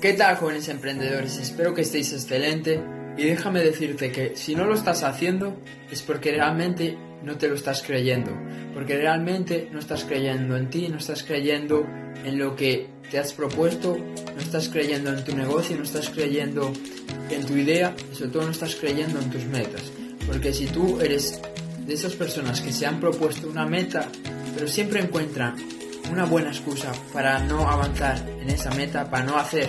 ¿Qué tal jóvenes emprendedores? Espero que estéis excelente y déjame decirte que si no lo estás haciendo es porque realmente no te lo estás creyendo, porque realmente no estás creyendo en ti, no estás creyendo en lo que te has propuesto, no estás creyendo en tu negocio, no estás creyendo en tu idea y sobre todo no estás creyendo en tus metas. Porque si tú eres de esas personas que se han propuesto una meta, pero siempre encuentran una buena excusa para no avanzar en esa meta, para no hacer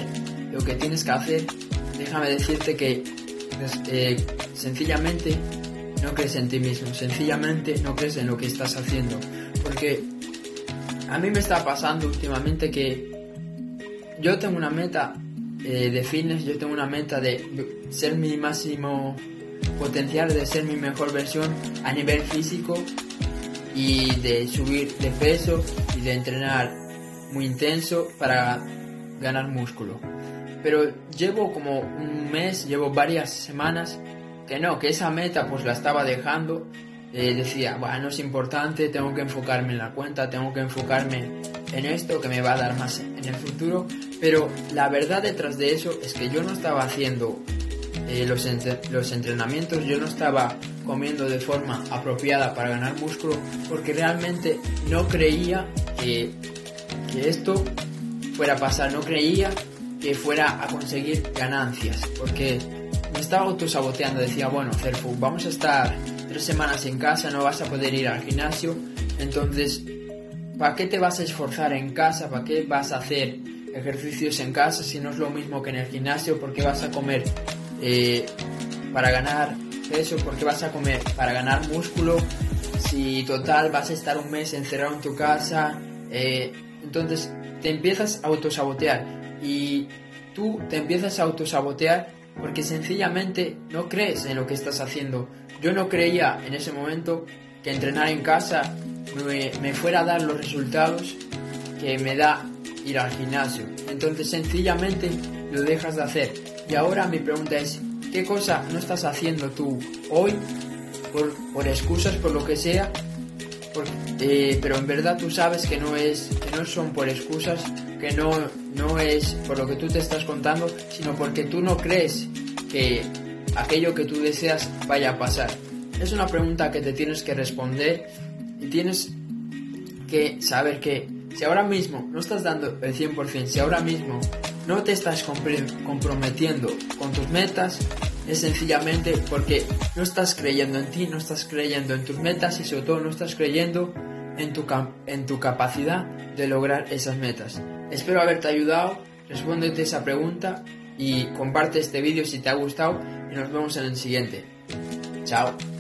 lo que tienes que hacer, déjame decirte que pues, eh, sencillamente no crees en ti mismo, sencillamente no crees en lo que estás haciendo. Porque a mí me está pasando últimamente que yo tengo una meta eh, de fitness, yo tengo una meta de ser mi máximo potencial, de ser mi mejor versión a nivel físico y de subir de peso y de entrenar muy intenso para ganar músculo. Pero llevo como un mes, llevo varias semanas que no, que esa meta pues la estaba dejando. Eh, decía, bueno, no es importante, tengo que enfocarme en la cuenta, tengo que enfocarme en esto que me va a dar más en el futuro. Pero la verdad detrás de eso es que yo no estaba haciendo eh, los, los entrenamientos, yo no estaba comiendo de forma apropiada para ganar músculo porque realmente no creía que, que esto fuera a pasar, no creía que fuera a conseguir ganancias porque me estaba autosaboteando, decía, bueno, Cerfu, vamos a estar tres semanas en casa, no vas a poder ir al gimnasio, entonces, ¿para qué te vas a esforzar en casa? ¿Para qué vas a hacer ejercicios en casa si no es lo mismo que en el gimnasio? ¿Por qué vas a comer eh, para ganar peso? ¿Por qué vas a comer para ganar músculo? Si total vas a estar un mes encerrado en tu casa, eh, entonces te empiezas a autosabotear y tú te empiezas a autosabotear porque sencillamente no crees en lo que estás haciendo. Yo no creía en ese momento que entrenar en casa me, fuera a dar los resultados que me da ir al gimnasio. Entonces sencillamente lo dejas de hacer. Y ahora mi pregunta es, ¿qué cosa no estás haciendo tú hoy por, por excusas, por lo que sea? Eh, pero en verdad tú sabes que no es que no son por excusas que no no es por lo que tú te estás contando sino porque tú no crees que aquello que tú deseas vaya a pasar es una pregunta que te tienes que responder y tienes que saber que si ahora mismo no estás dando el 100% si ahora mismo no te estás comprometiendo con tus metas es sencillamente porque no estás creyendo en ti, no estás creyendo en tus metas y sobre todo no estás creyendo en tu, en tu capacidad de lograr esas metas. Espero haberte ayudado, respóndete esa pregunta y comparte este vídeo si te ha gustado y nos vemos en el siguiente. Chao.